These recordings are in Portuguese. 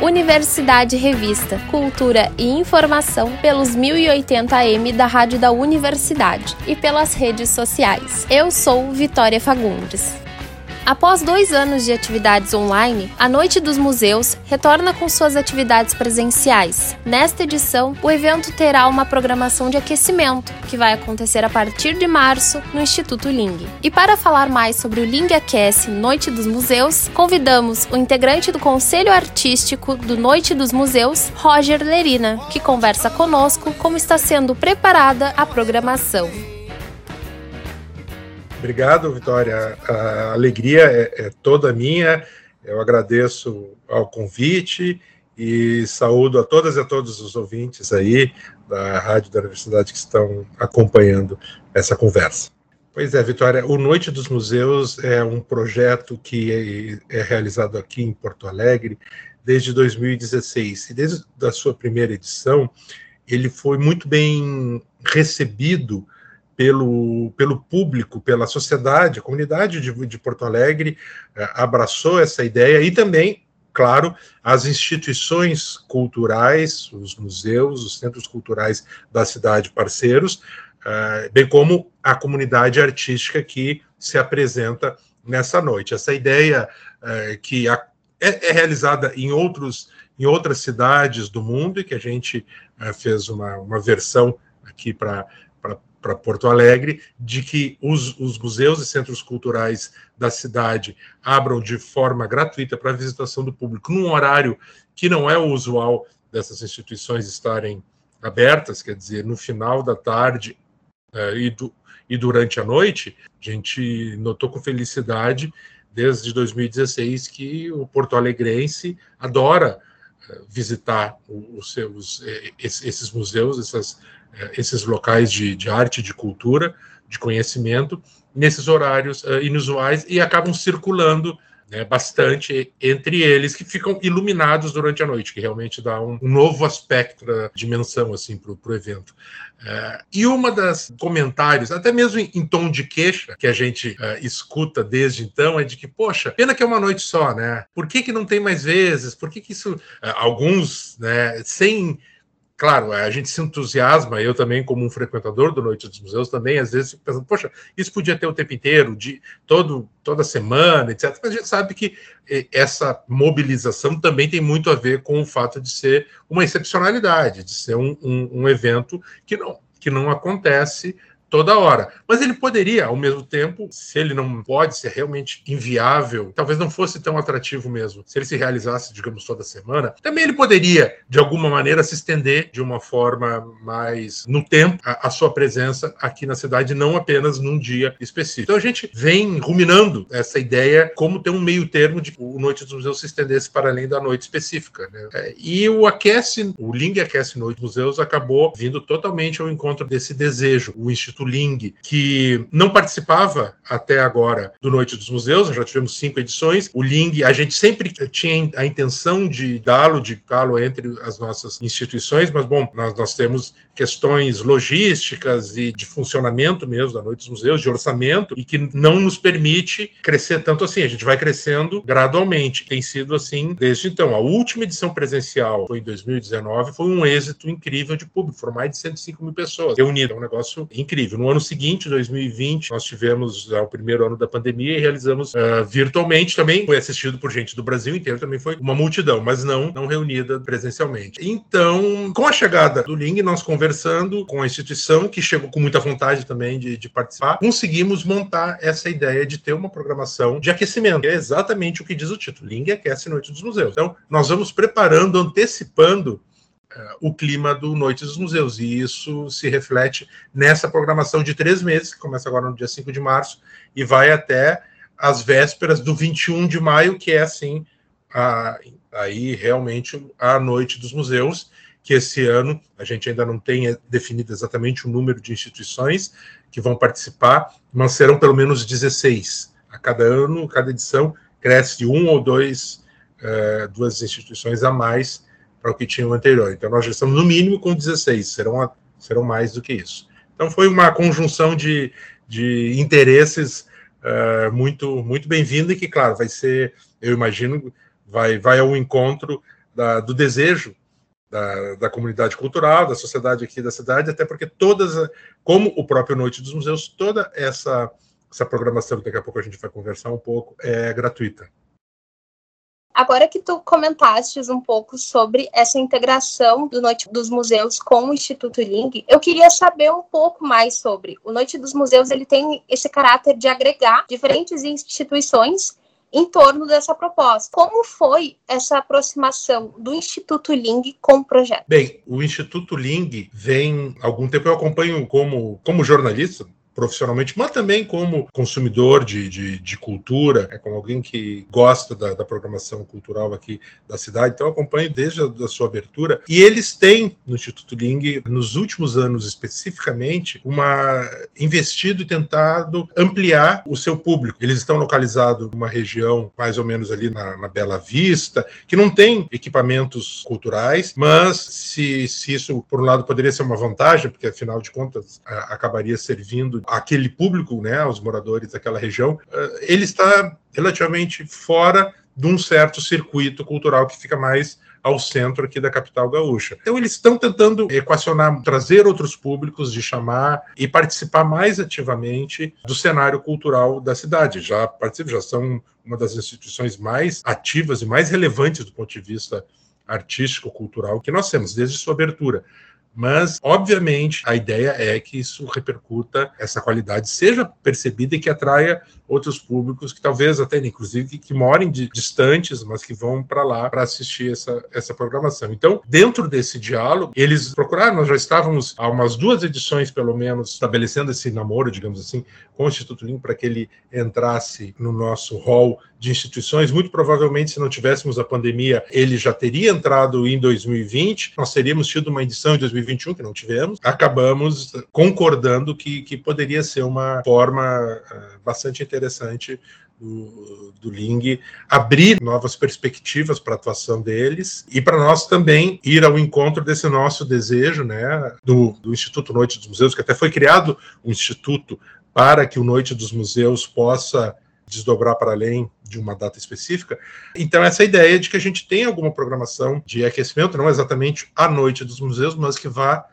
Universidade Revista, Cultura e Informação pelos 1080m da Rádio da Universidade e pelas redes sociais. Eu sou Vitória Fagundes. Após dois anos de atividades online, a Noite dos Museus retorna com suas atividades presenciais. Nesta edição, o evento terá uma programação de aquecimento, que vai acontecer a partir de março no Instituto Ling. E para falar mais sobre o Ling Aquece Noite dos Museus, convidamos o integrante do Conselho Artístico do Noite dos Museus, Roger Lerina, que conversa conosco como está sendo preparada a programação. Obrigado, Vitória. A alegria é, é toda minha. Eu agradeço ao convite e saúdo a todas e a todos os ouvintes aí da Rádio da Universidade que estão acompanhando essa conversa. Pois é, Vitória, o Noite dos Museus é um projeto que é, é realizado aqui em Porto Alegre desde 2016. E desde a sua primeira edição, ele foi muito bem recebido pelo, pelo público, pela sociedade, a comunidade de, de Porto Alegre eh, abraçou essa ideia e também, claro, as instituições culturais, os museus, os centros culturais da cidade parceiros, eh, bem como a comunidade artística que se apresenta nessa noite. Essa ideia eh, que é, é, realizada em outros em outras cidades do mundo e que a gente fez uma, uma versão aqui para para Porto Alegre, de que os, os, museus e centros culturais da cidade abram de forma gratuita para visitação do público, num horário que não é o usual dessas instituições estarem abertas, quer dizer, no final da tarde uh, e, do, e durante a noite, a gente notou com felicidade, desde 2016, que o porto alegrense adora uh, visitar os seus, eh, esses museus, essas esses locais de, de arte, de cultura, de conhecimento, nesses horários uh, inusuais e acabam circulando né, bastante entre eles, que ficam iluminados durante a noite, que realmente dá um, um novo aspecto dimensão assim, para o evento. Uh, e uma das comentários, até mesmo em, em tom de queixa, que a gente uh, escuta desde então, é de que, poxa, pena que é uma noite só, né? Por que, que não tem mais vezes? Por que, que isso. alguns, né, sem claro, a gente se entusiasma, eu também, como um frequentador do Noite dos Museus, também, às vezes, pensando, poxa, isso podia ter o tempo inteiro, de todo, toda semana, etc. Mas a gente sabe que eh, essa mobilização também tem muito a ver com o fato de ser uma excepcionalidade, de ser um, um, um evento que não, que não acontece toda hora. Mas ele poderia, ao mesmo tempo, se ele não pode ser realmente inviável, talvez não fosse tão atrativo mesmo. Se ele se realizasse, digamos, toda semana, também ele poderia, de alguma maneira, se estender de uma forma mais no tempo a, a sua presença aqui na cidade, não apenas num dia específico. Então a gente vem ruminando essa ideia como ter um meio termo de o Noite dos Museus se estendesse para além da noite específica. Né? É, e o Aquece, o Ling Aquece Noite dos Museus acabou vindo totalmente ao encontro desse desejo. O Instituto Instituto Ling, que não participava até agora do Noite dos Museus, já tivemos cinco edições. O Ling, a gente sempre tinha a intenção de dá-lo, de dá-lo entre as nossas instituições, mas, bom, nós, nós temos questões logísticas e de funcionamento mesmo da Noite dos Museus, de orçamento, e que não nos permite crescer tanto assim. A gente vai crescendo gradualmente. Tem sido assim desde então. A última edição presencial foi em 2019, foi um êxito incrível de público. Foram mais de 105 mil pessoas reunidas. É um negócio incrível. No ano seguinte, 2020, nós tivemos uh, o primeiro ano da pandemia e realizamos uh, virtualmente também. Foi assistido por gente do Brasil inteiro, também foi uma multidão, mas não, não reunida presencialmente. Então, com a chegada do Ling, nós conversando com a instituição, que chegou com muita vontade também de, de participar, conseguimos montar essa ideia de ter uma programação de aquecimento. É exatamente o que diz o título: Ling aquece Noite dos Museus. Então, nós vamos preparando, antecipando o clima do Noite dos Museus, e isso se reflete nessa programação de três meses, que começa agora no dia 5 de março e vai até as vésperas do 21 de maio, que é assim. A, aí realmente a noite dos museus que esse ano a gente ainda não tem definido exatamente o número de instituições que vão participar, mas serão pelo menos 16. A cada ano, cada edição, cresce um ou dois, uh, duas instituições a mais o que tinha o anterior. Então, nós já estamos no mínimo com 16, serão, serão mais do que isso. Então, foi uma conjunção de, de interesses uh, muito, muito bem-vinda e que, claro, vai ser, eu imagino, vai, vai ao encontro da, do desejo da, da, comunidade cultural, da sociedade aqui da cidade, até porque todas, como o próprio Noite dos Museus, toda essa, essa programação, que daqui a pouco a gente vai conversar um pouco, é gratuita. Agora que tu comentaste um pouco sobre essa integração do Noite dos Museus com o Instituto Ling, eu queria saber um pouco mais sobre. O Noite dos Museus ele tem esse caráter de agregar diferentes instituições em torno dessa proposta. Como foi essa aproximação do Instituto Ling com o projeto? Bem, o Instituto Ling vem algum tempo eu acompanho como como jornalista profissionalmente, mas também como consumidor de, de, de cultura, é como alguém que gosta da, da, programação cultural aqui da cidade, então acompanho desde a da sua abertura. E eles têm, no Instituto Ling, nos últimos anos especificamente, uma investido e tentado ampliar o seu público. Eles estão localizados numa região mais ou menos ali na, na Bela Vista, que não tem equipamentos culturais, mas se, se isso, por um lado, poderia ser uma vantagem, porque afinal de contas a, acabaria servindo aquele público, né, os moradores daquela região, eh, ele está relativamente fora de um certo circuito cultural que fica mais ao centro aqui da capital gaúcha. Então eles estão tentando equacionar, trazer outros públicos, de chamar e participar mais ativamente do cenário cultural da cidade. Já participam, já são uma das instituições mais ativas e mais relevantes do ponto de vista artístico, cultural que nós temos desde sua abertura. Mas, obviamente, a ideia é que isso repercuta, essa qualidade seja percebida e que atraia outros públicos que talvez até, inclusive, que, que morem de, distantes, mas que vão para lá para assistir essa, essa programação. Então, dentro desse diálogo, eles procuraram, nós já estávamos há umas duas edições, pelo menos, estabelecendo esse namoro, digamos assim, com o Instituto Lim para que ele entrasse no nosso hall de instituições. Muito provavelmente, se não tivéssemos a pandemia, ele já teria entrado em 2020. Nós teríamos tido uma edição em 2021 que não tivemos. Acabamos concordando que, que poderia ser uma forma uh, bastante interessante do, do Ling abrir novas perspectivas para a atuação deles e para nós também ir ao encontro desse nosso desejo, né, do, do Instituto Noite dos Museus, que até foi criado um instituto para que o Noite dos Museus possa desdobrar para além de uma data específica. Então, essa ideia de que a gente tem alguma programação de aquecimento, não exatamente à noite dos museus, mas que vá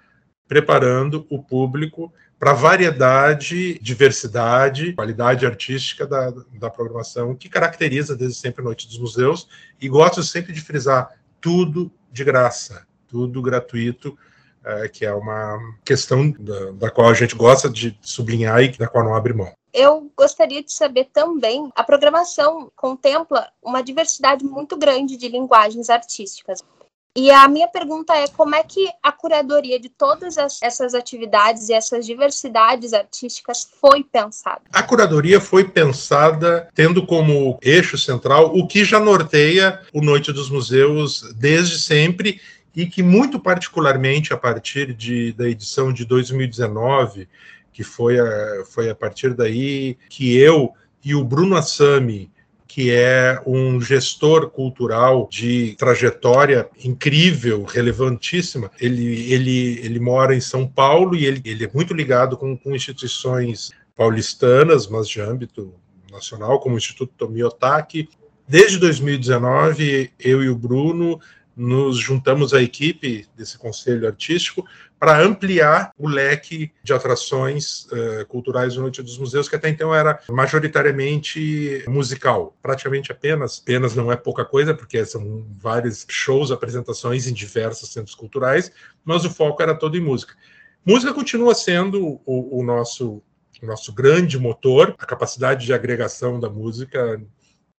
preparando o público para variedade, diversidade, qualidade artística da, da programação que caracteriza desde sempre a Noite dos Museus. E gosto sempre de frisar tudo de graça, tudo gratuito, é, que é uma questão da, da qual a gente gosta de sublinhar e da qual não abre mão. Eu gostaria de saber também, a programação contempla uma diversidade muito grande de linguagens artísticas. E a minha pergunta é como é que a curadoria de todas essas atividades e essas diversidades artísticas foi pensada? A curadoria foi pensada tendo como eixo central o que já norteia o Noite dos Museus desde sempre e que muito particularmente a partir de, da edição de 2019 que foi a, foi a partir daí que eu e o Bruno Assami, que é um gestor cultural de trajetória incrível, relevantíssima. Ele, ele, ele mora em São Paulo e ele, ele é muito ligado com, com instituições paulistanas, mas de âmbito nacional, como o Instituto Tomiotaki. Desde 2019, eu e o Bruno nos juntamos à equipe desse conselho artístico para ampliar o leque de atrações uh, culturais do Noite dos Museus, que até então era majoritariamente musical, praticamente apenas, apenas não é pouca coisa, porque são vários shows, apresentações em diversos centros culturais, mas o foco era todo em música. Música continua sendo o, o nosso o nosso grande motor, a capacidade de agregação da música,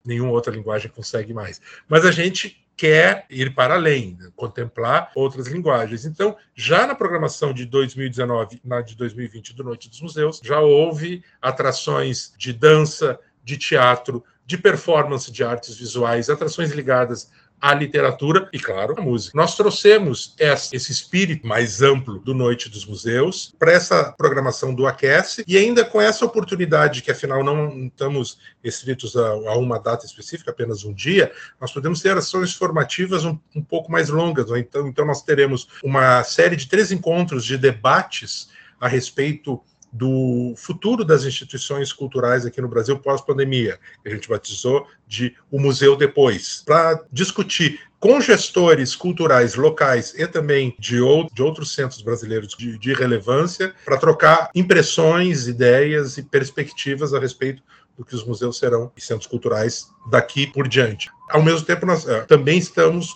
nenhuma outra linguagem consegue mais. Mas a gente quer ir para além, né? contemplar outras linguagens. Então, já na programação de 2019, na de 2020 do Noite dos Museus, já houve atrações de dança, de teatro, de performance de artes visuais, atrações ligadas a literatura e, claro, a música. Nós trouxemos esse espírito mais amplo do Noite dos Museus para essa programação do Aquece e ainda com essa oportunidade, que afinal não estamos restritos a, uma data específica, apenas um dia, nós podemos ter ações formativas um, um pouco mais longas. Então, então, nós teremos uma série de três encontros de debates a respeito do futuro das instituições culturais aqui no Brasil pós-pandemia, que a gente batizou de o Museu Depois, para discutir com gestores culturais locais e também de, de outros centros brasileiros de, de relevância, para trocar impressões, ideias e perspectivas a respeito do que os museus serão e centros culturais daqui por diante. Ao mesmo tempo, nós uh, também estamos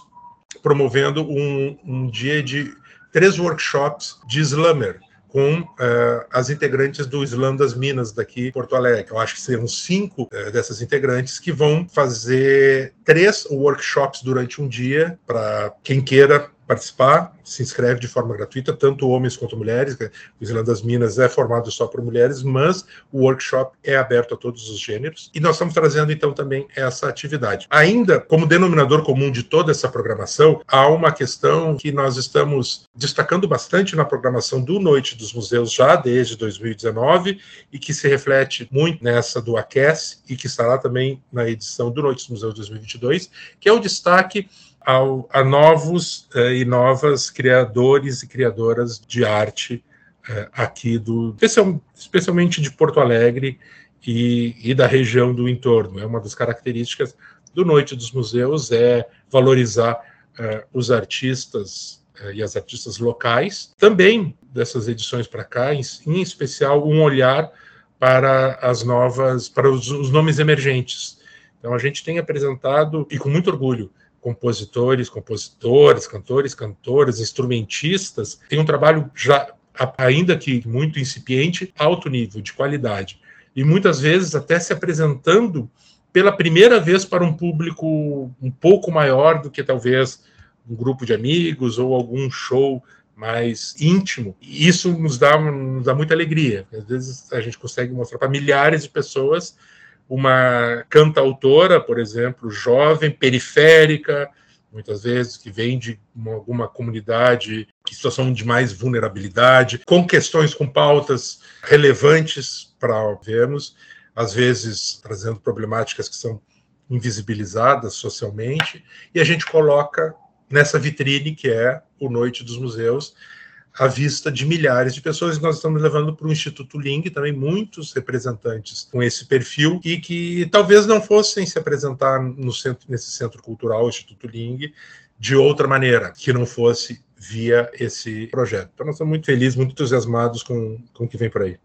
promovendo um, um dia de três workshops de slammer, com uh, as integrantes do Slam das Minas daqui Porto Alegre. Eu acho que serão cinco uh, dessas integrantes que vão fazer três workshops durante um dia para quem queira participar, se inscreve de forma gratuita, tanto homens quanto mulheres. O Islã das Minas é formado só por mulheres, mas o workshop é aberto a todos os gêneros. E nós estamos trazendo, então, também essa atividade. Ainda, como denominador comum de toda essa programação, há uma questão que nós estamos destacando bastante na programação do Noite dos Museus já desde 2019 e que se reflete muito nessa do Aquece e que estará também na edição do Noite dos Museus 2022, que é o destaque ao, a novos eh, e novas criadores e criadoras de arte eh, aqui do especial, especialmente de Porto Alegre e, e, da região do entorno. É uma das características do Noite dos Museus é valorizar eh, os artistas e as artistas locais. Também dessas edições para cá, em, em, especial um olhar para as novas, para os, os nomes emergentes. Então a gente tem apresentado e com muito orgulho compositores, compositores, cantores, cantoras, instrumentistas, tem um trabalho já, ainda que muito incipiente, alto nível, de qualidade. E muitas vezes até se apresentando pela primeira vez para um público um pouco maior do que talvez um grupo de amigos ou algum show mais íntimo. E isso nos dá, nos dá muita alegria. Às vezes a gente consegue mostrar para milhares de pessoas uma cantautora, por exemplo, jovem, periférica, muitas vezes que vem de uma, alguma comunidade em situação de mais vulnerabilidade, com questões, com pautas relevantes para vermos, às vezes trazendo problemáticas que são invisibilizadas socialmente, e a gente coloca nessa vitrine que é o Noite dos Museus, à vista de milhares de pessoas. Nós estamos levando para o Instituto Ling também muitos representantes com esse perfil e que talvez não fossem se apresentar no centro, nesse centro cultural, Instituto Ling, de outra maneira, que não fosse via esse projeto. Então, nós estamos muito felizes, muito entusiasmados com, com o que vem por aí.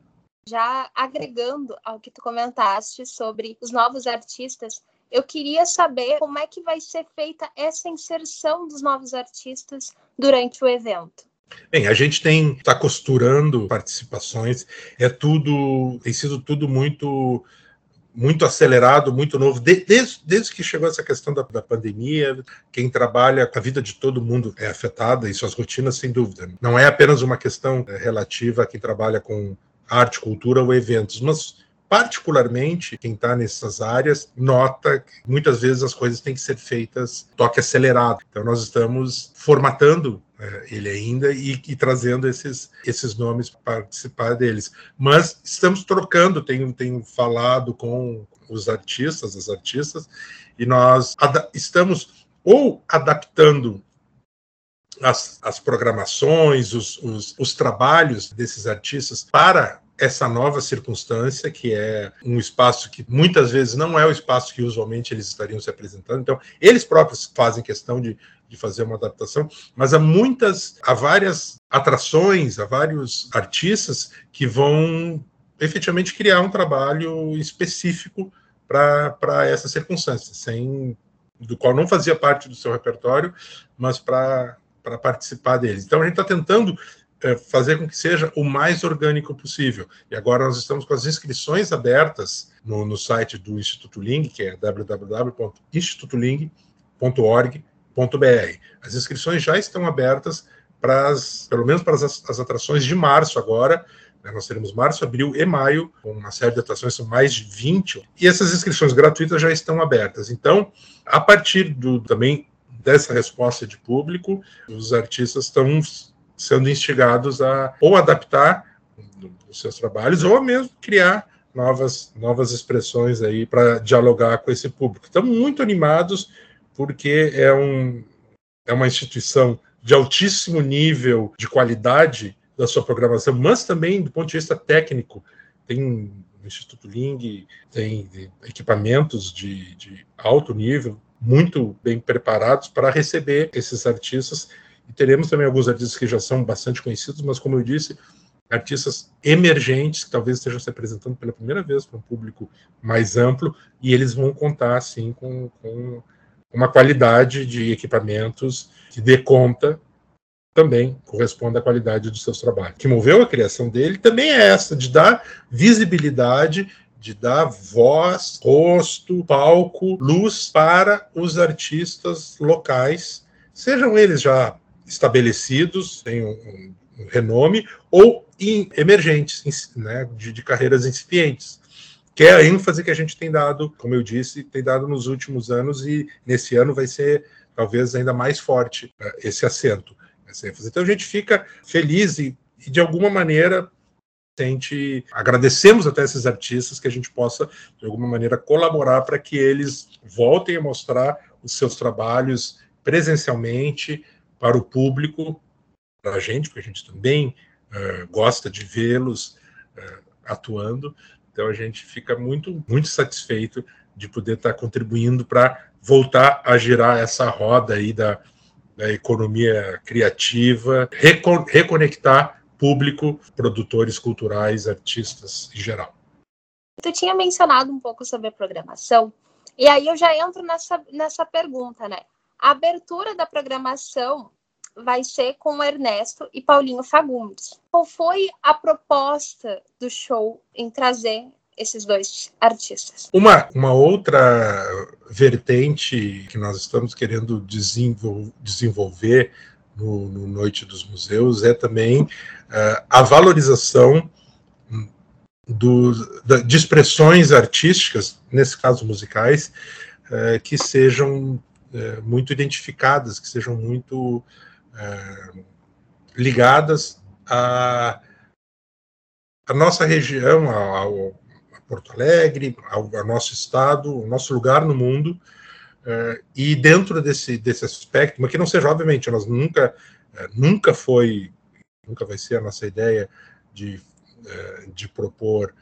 Já agregando ao que tu comentaste sobre os novos artistas, eu queria saber como é que vai ser feita essa inserção dos novos artistas durante o evento. Bem, a gente tem está costurando participações, é tudo tem sido tudo muito muito acelerado, muito novo, de, desde, desde que chegou essa questão da, da, pandemia, quem trabalha, a vida de todo mundo é afetada e suas rotinas, sem dúvida. Não é apenas uma questão é, relativa a quem trabalha com arte, cultura ou eventos, mas particularmente quem está nessas áreas nota que muitas vezes as coisas têm que ser feitas toque acelerado. Então nós estamos formatando ele ainda e, e, trazendo esses, esses nomes para participar deles. Mas estamos trocando, tenho, tenho falado com os artistas, as artistas, e nós estamos ou adaptando as, as programações, os, os, os trabalhos desses artistas para essa nova circunstância, que é um espaço que muitas vezes não é o espaço que usualmente eles estariam se apresentando. Então, eles próprios fazem questão de, de fazer uma adaptação, mas há muitas, há várias atrações, há vários artistas que vão efetivamente criar um trabalho específico para essa circunstância, sem do qual não fazia parte do seu repertório, mas para participar deles. Então a gente está tentando é, fazer com que seja o mais orgânico possível. E agora nós estamos com as inscrições abertas no, no site do Instituto Ling, que é www.institutoling.org.br. As inscrições já estão abertas para as, pelo menos para as, as atrações de março agora. Né? Nós teremos março, abril e maio, com uma série de atrações, são mais de 20, e essas inscrições gratuitas já estão abertas. Então, a partir do também dessa resposta de público, os artistas estão sendo instigados a ou adaptar os seus trabalhos ou mesmo criar novas, novas expressões aí para dialogar com esse público. Estamos muito animados porque é, um, é uma instituição de altíssimo nível de qualidade da sua programação, mas também do ponto de vista técnico. Tem no Instituto Ling, tem equipamentos de, de alto nível, muito bem preparados para receber esses artistas. E teremos também alguns artistas que já são bastante conhecidos, mas, como eu disse, artistas emergentes que talvez estejam se apresentando pela primeira vez para um público mais amplo, e eles vão contar, assim, com, com uma qualidade de equipamentos que dê conta também corresponde à qualidade dos seus trabalhos. O que moveu a criação dele também é essa, de dar visibilidade, de dar voz, rosto, palco, luz para os artistas locais, sejam eles já estabelecidos, têm um, um renome, ou in, emergentes, né, de, de carreiras incipientes que é a ênfase que a gente tem dado, como eu disse, tem dado nos últimos anos e nesse ano vai ser talvez ainda mais forte uh, esse acento essa ênfase. Então a gente fica feliz e, e de alguma maneira sente agradecemos até esses artistas que a gente possa de alguma maneira colaborar para que eles voltem a mostrar os seus trabalhos presencialmente para o público, para a gente, porque a gente também uh, gosta de vê-los uh, atuando. Então a gente fica muito muito satisfeito de poder estar contribuindo para voltar a girar essa roda aí da, da economia criativa, recon reconectar público, produtores culturais, artistas em geral. Tu tinha mencionado um pouco sobre a programação, e aí eu já entro nessa, nessa pergunta, né? A abertura da programação vai ser com Ernesto e Paulinho Fagundes. Qual foi a proposta do show em trazer esses dois artistas. Uma, uma outra vertente que nós estamos querendo desenvolver no, no Noite dos Museus é também uh, a valorização do, da, de expressões artísticas, nesse caso musicais, uh, que sejam uh, muito identificadas, que sejam muito ligadas à, à nossa região, ao, Porto Alegre, ao, ao nosso estado, o nosso lugar no mundo. Uh, e dentro desse, desse aspecto, mas que não seja, obviamente, nós nunca, uh, nunca foi, nunca vai ser a nossa ideia de, de propor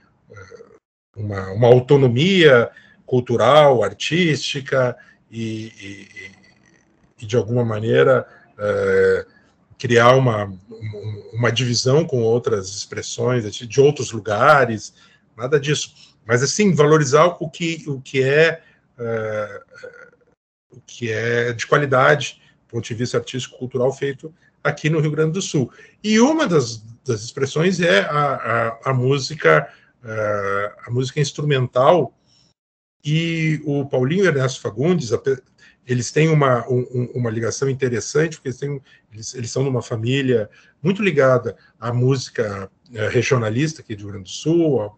uma, uma autonomia cultural, artística e, e, e de alguma maneira criar uma, uma divisão com outras expressões de outros lugares nada disso. Mas assim, valorizar o que, o que é uh, o que é de qualidade, do ponto de vista artístico cultural feito aqui no Rio Grande do Sul. E uma das, das expressões é a, a, a música uh, a música instrumental e o Paulinho Ernesto Fagundes eles têm uma, um, uma ligação interessante, porque eles, têm, eles, eles são de uma família muito ligada à música uh, regionalista aqui do Rio Grande do Sul,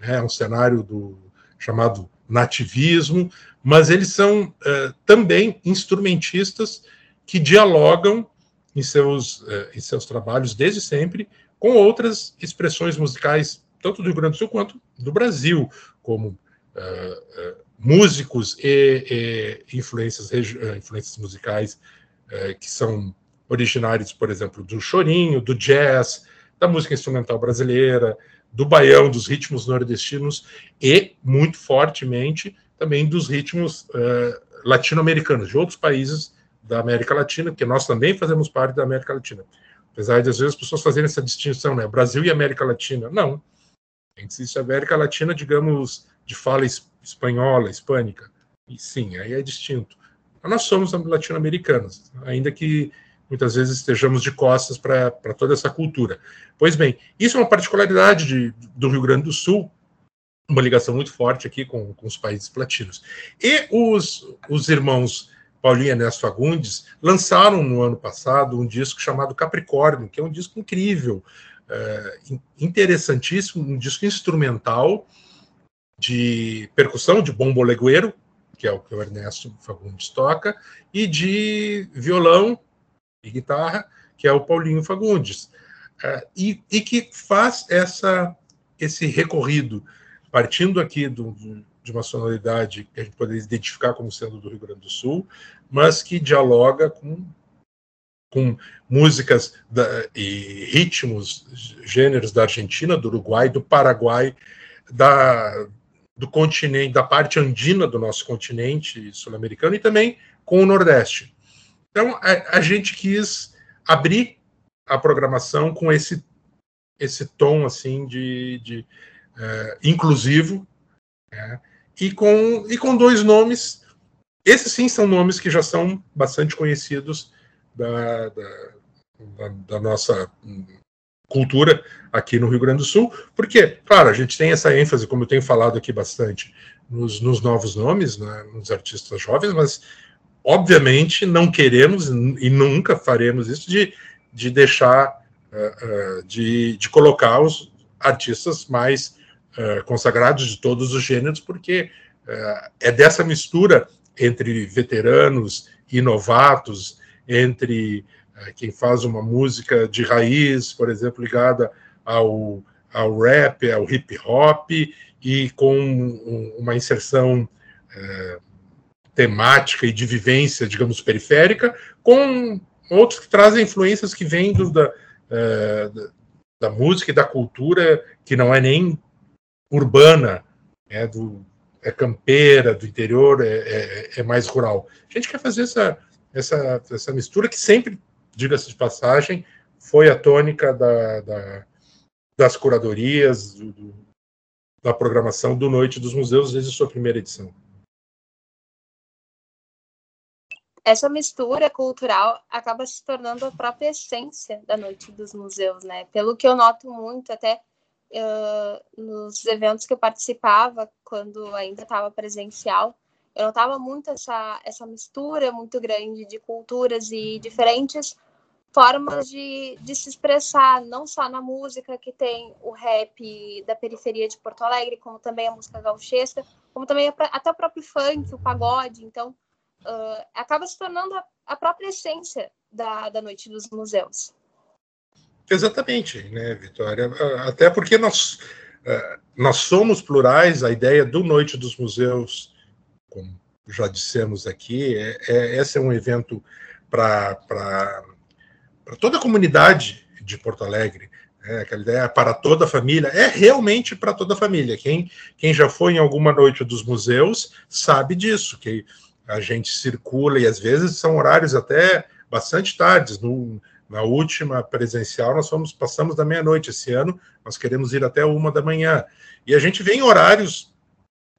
é um cenário do chamado nativismo, mas eles são é, também instrumentistas que dialogam em seus, é, em seus trabalhos desde sempre com outras expressões musicais, tanto do Rio Grande do Sul quanto do Brasil, como é, músicos e, e influências, influências musicais que são originários, por exemplo, do chorinho, do jazz, da música instrumental brasileira, do baião, dos ritmos nordestinos e, muito fortemente, também dos ritmos uh, latino-americanos, de outros países da América Latina, porque nós também fazemos parte da América Latina. Apesar de, às vezes, as pessoas fazerem essa distinção, né? Brasil e América Latina. Não. Existe a América Latina, digamos, de fala espanhola, hispânica. E sim, aí é distinto. Nós somos latino-americanos, ainda que muitas vezes estejamos de costas para toda essa cultura. Pois bem, isso é uma particularidade de, do Rio Grande do Sul, uma ligação muito forte aqui com, com os países platinos. E os, os irmãos Paulinho e Ernesto Fagundes lançaram no ano passado um disco chamado Capricórnio, que é um disco incrível, é, interessantíssimo, um disco instrumental de percussão, de bombolegueiro, que é o que o Ernesto Fagundes toca, e de violão e guitarra, que é o Paulinho Fagundes, uh, e, e, que faz essa, esse recorrido, partindo aqui do, de uma sonoridade que a gente poderia identificar como sendo do Rio Grande do Sul, mas que dialoga com com músicas da, e ritmos, gêneros da Argentina, do Uruguai, do Paraguai, da, do continente, da parte andina do nosso continente sul-americano e também com o Nordeste. Então, a, a, gente quis abrir a programação com esse, esse tom assim de, de uh, inclusivo né? e, com, e com dois nomes. Esses sim são nomes que já são bastante conhecidos da, da, da, da nossa cultura aqui no Rio Grande do Sul, porque, claro, a gente tem essa ênfase, como eu tenho falado aqui bastante, nos, nos novos nomes, né, nos artistas jovens, mas obviamente não queremos e nunca faremos isso de, de deixar, uh, uh, de, de colocar os artistas mais uh, consagrados de todos os gêneros, porque é dessa mistura entre veteranos e novatos, entre uh, quem faz uma música de raiz, por exemplo, ligada ao, ao rap, ao hip hop, e com um, uma inserção uh, temática e de vivência, digamos, periférica, com outros que trazem influências que vêm do, da, uh, da música e da cultura, que não é nem urbana, é, do, é campeira, do interior, é, é, é mais rural. A gente quer fazer essa, essa, essa mistura que sempre, diga-se de passagem, foi a tônica da, da, das curadorias, do, da programação do Noite dos Museus desde sua primeira edição. Essa mistura cultural acaba se tornando a própria essência da Noite dos Museus, né? Pelo que eu noto muito, até uh, nos eventos que eu participava, quando ainda estava presencial, eu notava muito essa, essa mistura muito grande de culturas e diferentes formas de, de se expressar, não só na música, que tem o rap da periferia de Porto Alegre, como também a música gauchesca, como também até o próprio funk, o pagode. Então, uh, acaba se tornando a, a, própria essência da, da Noite dos Museus. Exatamente, né, Vitória? Até porque nós, nós somos plurais, a ideia do Noite dos Museus como já dissemos aqui, é, é, esse é um evento para toda a comunidade de Porto Alegre. É, aquela ideia para toda a família, é realmente para toda a família. Quem, quem já foi em alguma noite dos museus sabe disso, que a gente circula e às vezes são horários até bastante tardes. No, na última presencial, nós fomos, passamos da meia-noite esse ano, nós queremos ir até uma da manhã. E a gente vem em horários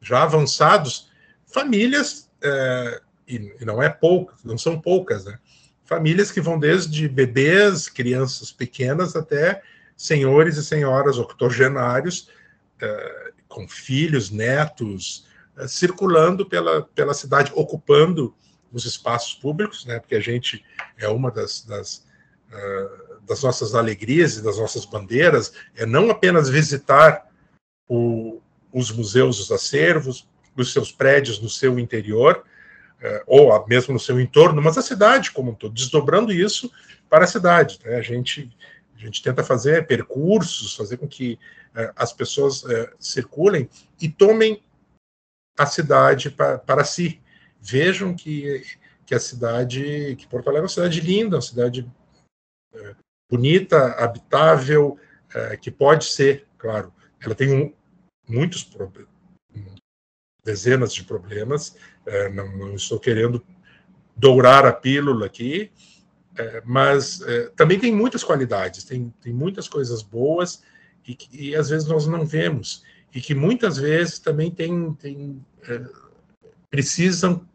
já avançados famílias, é, e, não é poucas, não são poucas, né? Famílias que vão desde bebês, crianças pequenas, até senhores e senhoras octogenários, é, com filhos, netos, é, circulando pela, pela cidade, ocupando os espaços públicos, né? Porque a gente é uma das, das uh, das nossas alegrias e das nossas bandeiras é não apenas visitar o, os museus, os acervos, dos seus prédios no seu interior, é, ou mesmo no seu entorno, mas a cidade como um todo, desdobrando isso para a cidade. Né? A, gente, a gente tenta fazer percursos, fazer com que é, as pessoas é, circulem e tomem a cidade para si. Vejam que, que a cidade, que Porto Alegre é uma cidade linda, uma cidade bonita, habitável, que pode ser, claro, ela tem um, muitos problemas dezenas de problemas. É, não, não, estou querendo dourar a pílula aqui, é, mas é, também tem muitas qualidades, tem, tem muitas coisas boas e e às vezes nós não vemos e que muitas vezes também tem, tem precisam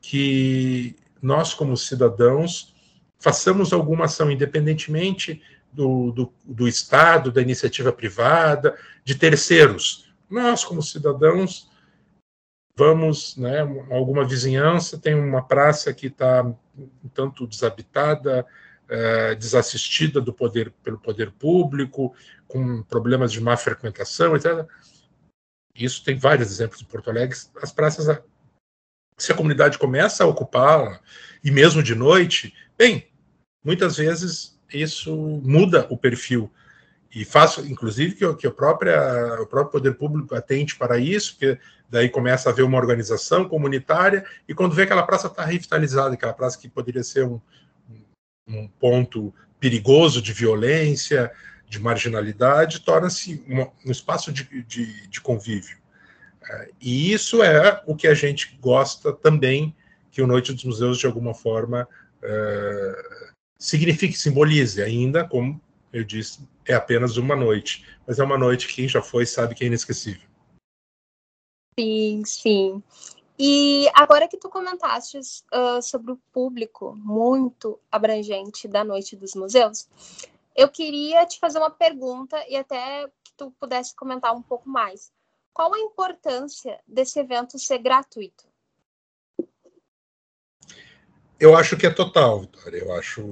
que nós como cidadãos façamos alguma ação independentemente do, do, do Estado, da iniciativa privada, de terceiros. Nós, como cidadãos, vamos, né, alguma vizinhança, tem uma praça que está um tanto desabitada, é, desassistida do poder pelo poder público, com problemas de má frequentação, etc. Isso tem vários exemplos em Porto Alegre. As praças, se a comunidade começa a ocupá-la, e mesmo de noite, bem, muitas vezes isso muda o perfil e faço, inclusive, que, que a própria, o próprio poder público atente para isso, porque daí começa a haver uma organização comunitária, e quando vê aquela praça está revitalizada, aquela praça que poderia ser um, um ponto perigoso de violência, de marginalidade, torna-se um, espaço de, de, de convívio. É, e isso é o que a gente gosta também que o Noite dos Museus, de alguma forma, é, signifique, simbolize, ainda, como eu disse, é apenas uma noite. Mas é uma noite que quem já foi sabe que é inesquecível. Sim, sim. E agora que tu comentaste uh, sobre o público muito abrangente da Noite dos Museus, eu queria te fazer uma pergunta e até que tu pudesse comentar um pouco mais. Qual a importância desse evento ser gratuito? Eu acho que é total, Vitória. Eu acho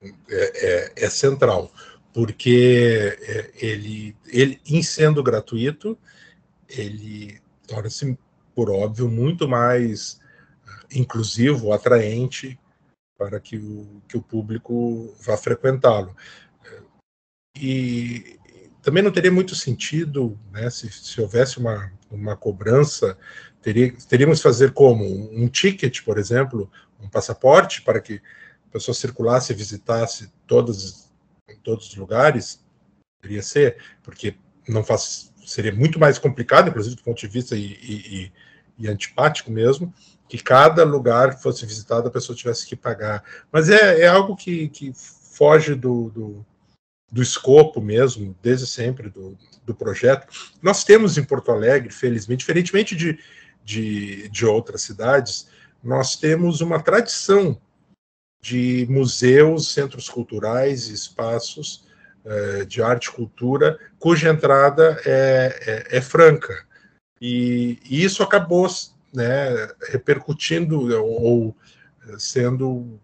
é, é, é central, porque é, ele, ele, em sendo gratuito, ele torna-se, por óbvio, muito mais inclusivo, atraente para que o, que o público vá frequentá-lo. E também não teria muito sentido, né, se, se houvesse uma, uma cobrança, teria, teríamos que fazer como? Um ticket, por exemplo, um passaporte para que a pessoa circulasse visitasse todos, todos os lugares? Poderia ser, porque não faz, seria muito mais complicado, inclusive do ponto de vista e, e, e antipático mesmo, que cada lugar que fosse visitado a pessoa tivesse que pagar. Mas é, é algo que, que foge do, do, do, escopo mesmo, desde sempre, do, do projeto. Nós temos em Porto Alegre, felizmente, diferentemente de, de, de outras cidades, nós temos uma tradição de museus, centros culturais, espaços uh, de arte e cultura, cuja entrada é, é, é franca. E, e, isso acabou né, repercutindo ou sendo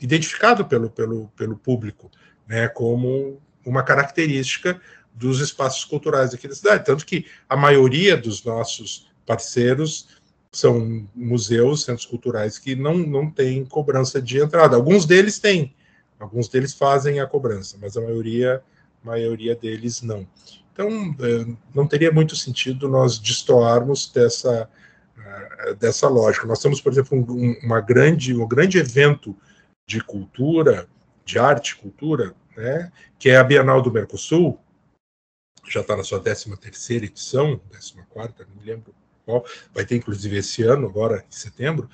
identificado pelo, pelo, pelo público né, como uma característica dos espaços culturais aqui da cidade. Tanto que a maioria dos nossos parceiros são museus, centros culturais que não, não têm cobrança de entrada. Alguns deles têm, alguns deles fazem a cobrança, mas a maioria, maioria deles não. Então, é, não teria muito sentido nós destoarmos dessa, é, dessa lógica. Nós temos, por exemplo, um, uma grande, um grande evento de cultura, de arte cultura, né, que é a Bienal do Mercosul, já está na sua 13 terceira edição, 14 quarta, não me lembro vai ter inclusive esse ano, agora em setembro,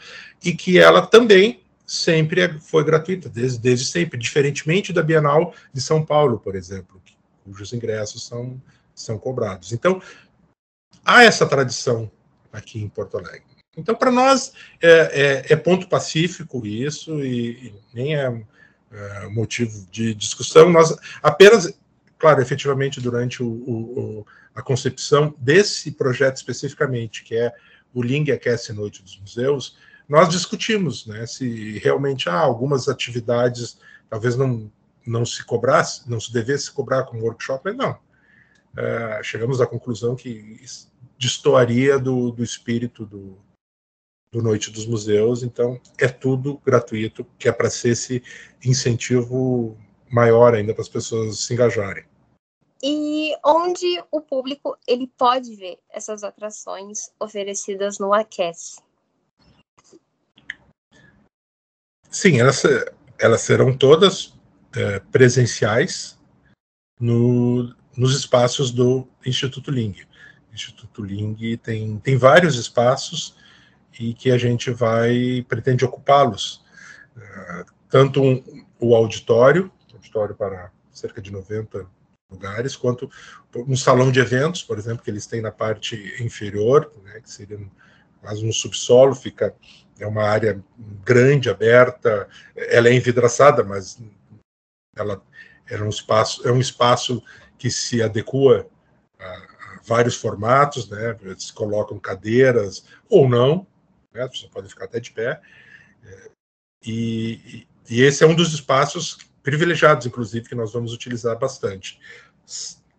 e que ela também sempre foi gratuita, desde, desde sempre, diferentemente da Bienal de São Paulo, por exemplo, cujos ingressos são, são cobrados. Então, há essa tradição aqui em Porto Alegre. Então, para nós, é, é, é, ponto pacífico isso, e, e nem é, é, motivo de discussão. Nós apenas, claro, efetivamente, durante o, o, a concepção desse projeto especificamente, que é o Ling Aquece Noite dos Museus, nós discutimos né, se realmente há algumas atividades talvez não, não se cobrasse, não se devesse cobrar como workshop, mas não. É, chegamos à conclusão que destoaria do, do espírito do, do Noite dos Museus, então é tudo gratuito, que é para ser esse incentivo maior ainda para as pessoas se engajarem e onde o público ele pode ver essas atrações oferecidas no Aquece. Sim, elas, elas serão todas é, presenciais no, nos espaços do Instituto Ling. O Instituto Ling tem, tem vários espaços e que a gente vai pretende ocupá-los. É, tanto um, o auditório, auditório para cerca de 90 lugares, quanto um salão de eventos, por exemplo, que eles têm na parte inferior, né, que seria quase no subsolo, fica é uma área grande, aberta, ela é envidraçada, mas ela é um espaço, é um espaço que se adequa a, a vários formatos, né, eles colocam cadeiras ou não, né, você pode ficar até de pé, é, e, e esse é um dos espaços privilegiados, inclusive, que nós vamos utilizar bastante.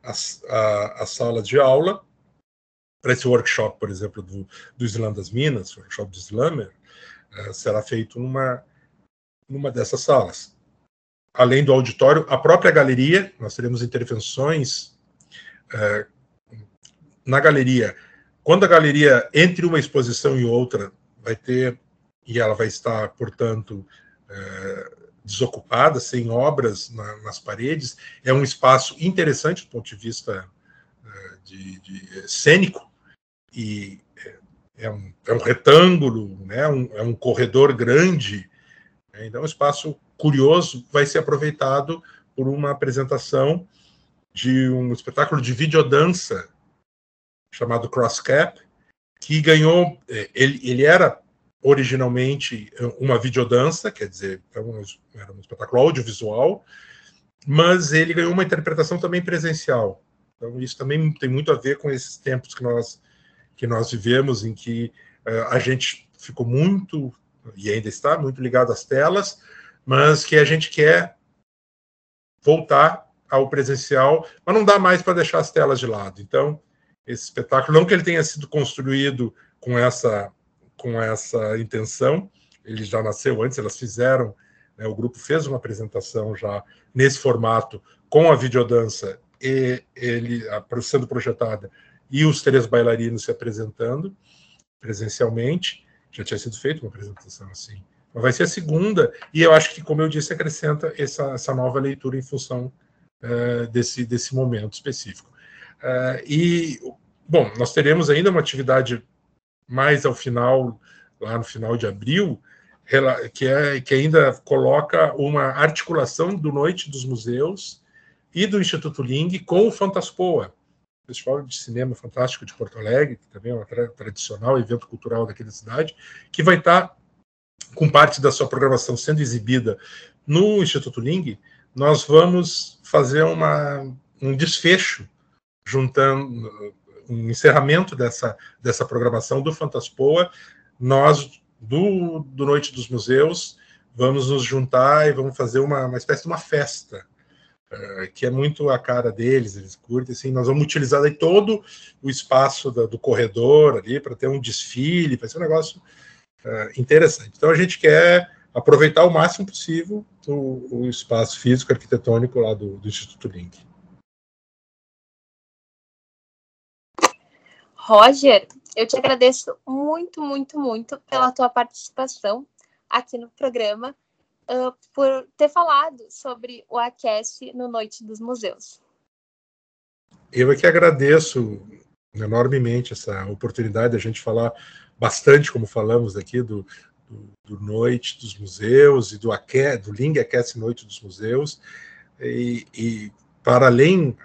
A, a, a sala de aula, para esse workshop, por exemplo, do, do Islã das Minas, workshop do Slammer, uh, será feito numa, numa dessas salas. Além do auditório, a própria galeria, nós teremos intervenções uh, na galeria. Quando a galeria, entre uma exposição e outra, vai ter, e ela vai estar, portanto, uh, desocupada, sem obras na, nas paredes. É um espaço interessante do ponto de vista uh, de, de, cênico e é, é um, é um retângulo, né? um, é um corredor grande. Né? Então, é um espaço curioso vai ser aproveitado por uma apresentação de um espetáculo de videodança chamado Cross Cap, que ganhou. Ele, ele era originalmente uma videodança, quer dizer, era um, era um espetáculo audiovisual, mas ele ganhou uma interpretação também presencial. Então, isso também tem muito a ver com esses tempos que nós, que nós vivemos, em que uh, a gente ficou muito, e ainda está, muito ligado às telas, mas que a gente quer voltar ao presencial, mas não dá mais para deixar as telas de lado. Então, esse espetáculo, não que ele tenha sido construído com essa com essa intenção, ele já nasceu antes, elas fizeram, né, o grupo fez uma apresentação já nesse formato com a videodança e ele sendo projetada e os três bailarinos se apresentando presencialmente, já tinha sido feita uma apresentação assim. Mas vai ser a segunda, e eu acho que, como eu disse, acrescenta essa, essa nova leitura em função uh, desse, desse momento específico. Uh, e, bom, nós teremos ainda uma atividade mais ao final, lá no final de abril, que, é, que ainda coloca uma articulação do Noite dos Museus e do Instituto Ling com o Fantaspoa, Festival de Cinema Fantástico de Porto Alegre, que também é um tradicional evento cultural daquela cidade, que vai estar com parte da sua programação sendo exibida no Instituto Ling, nós vamos fazer uma, um desfecho, juntando um encerramento dessa, dessa programação do Fantaspoa. Nós, do, do Noite dos Museus, vamos nos juntar e vamos fazer uma, uma espécie de uma festa, uh, que é muito a cara deles, eles curtem, assim, nós vamos utilizar todo o espaço da, do corredor ali para ter um desfile, vai ser um negócio uh, interessante. Então a gente quer aproveitar o máximo possível o, o espaço físico arquitetônico lá do, do Instituto Link. Roger, eu te agradeço muito, muito, muito pela tua participação aqui no programa, uh, por ter falado sobre o Aquece no Noite dos Museus. Eu é que agradeço enormemente essa oportunidade de a gente falar bastante, como falamos aqui, do, do, do Noite dos Museus e do, Aque, do Ling Aquece Noite dos Museus, e, e para além,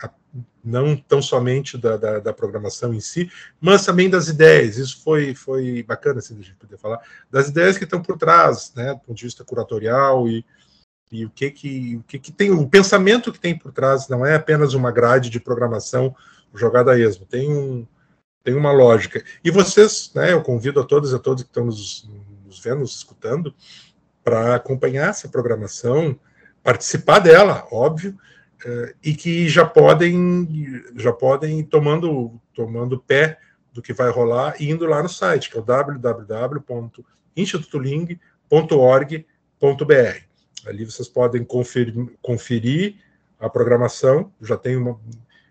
não tão somente da, da, da, programação em si, mas também das ideias. Isso foi, foi bacana, assim, a gente poder falar, das ideias que estão por trás, né, do ponto de vista curatorial e, e o que que, o que que tem, o pensamento que tem por trás não é apenas uma grade de programação jogada a esmo, tem um, tem uma lógica. E vocês, né, eu convido a todas e a todos que estão nos, nos vendo, nos escutando, para acompanhar essa programação, participar dela, óbvio, e que já podem já podem tomando tomando pé do que vai rolar e indo lá no site, que é o www.institutoling.org.br. Ali vocês podem conferir, conferir a programação, já tem uma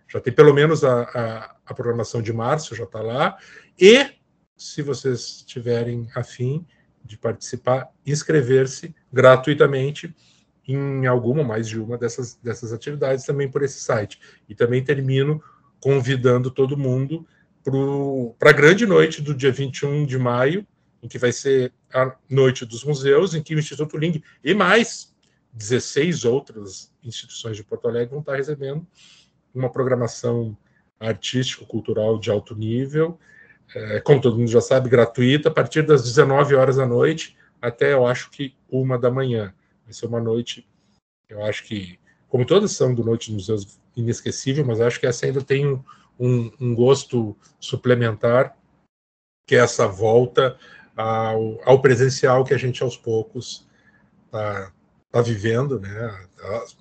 já tem pelo menos a, a, a programação de março, já está lá, e se vocês tiverem afim de participar, inscrever-se gratuitamente em alguma, mais de uma dessas, dessas atividades também por esse site. E também termino convidando todo mundo para a grande noite do dia 21 de maio, em que vai ser a Noite dos Museus, em que o Instituto Ling e mais 16 outras instituições de Porto Alegre vão estar recebendo uma programação artístico-cultural de alto nível, é, como todo mundo já sabe, gratuita, a partir das 19 horas da noite até, eu acho que, uma da manhã. Vai ser uma noite, eu acho que, como todas são do Noite dos Museus, inesquecível, mas acho que essa ainda tem um, um, gosto suplementar, que é essa volta ao, ao, presencial que a gente aos poucos está tá vivendo, né?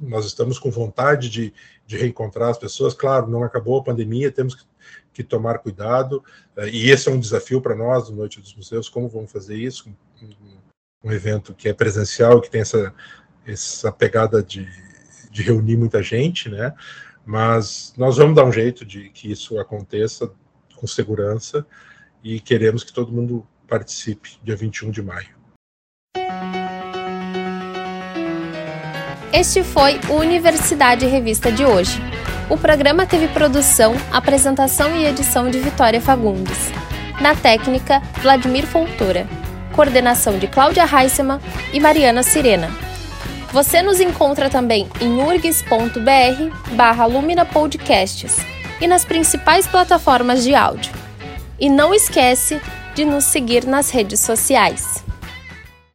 Nós estamos com vontade de, de reencontrar as pessoas. Claro, não acabou a pandemia, temos que, que tomar cuidado, eh, e esse é um desafio para nós, no Noite dos Museus, como vamos fazer isso, um evento que é presencial, que tem essa, essa pegada de, de reunir muita gente, né? Mas nós vamos dar um jeito de que isso aconteça com segurança e queremos que todo mundo participe dia 21 de maio. Este foi o Universidade Revista de hoje. O programa teve produção, apresentação e edição de Vitória Fagundes. Na técnica, Vladimir Fontoura. Coordenação de Cláudia Reisema e Mariana Sirena. Você nos encontra também em urgs.br barra Lumina Podcasts e nas principais plataformas de áudio. E não esquece de nos seguir nas redes sociais.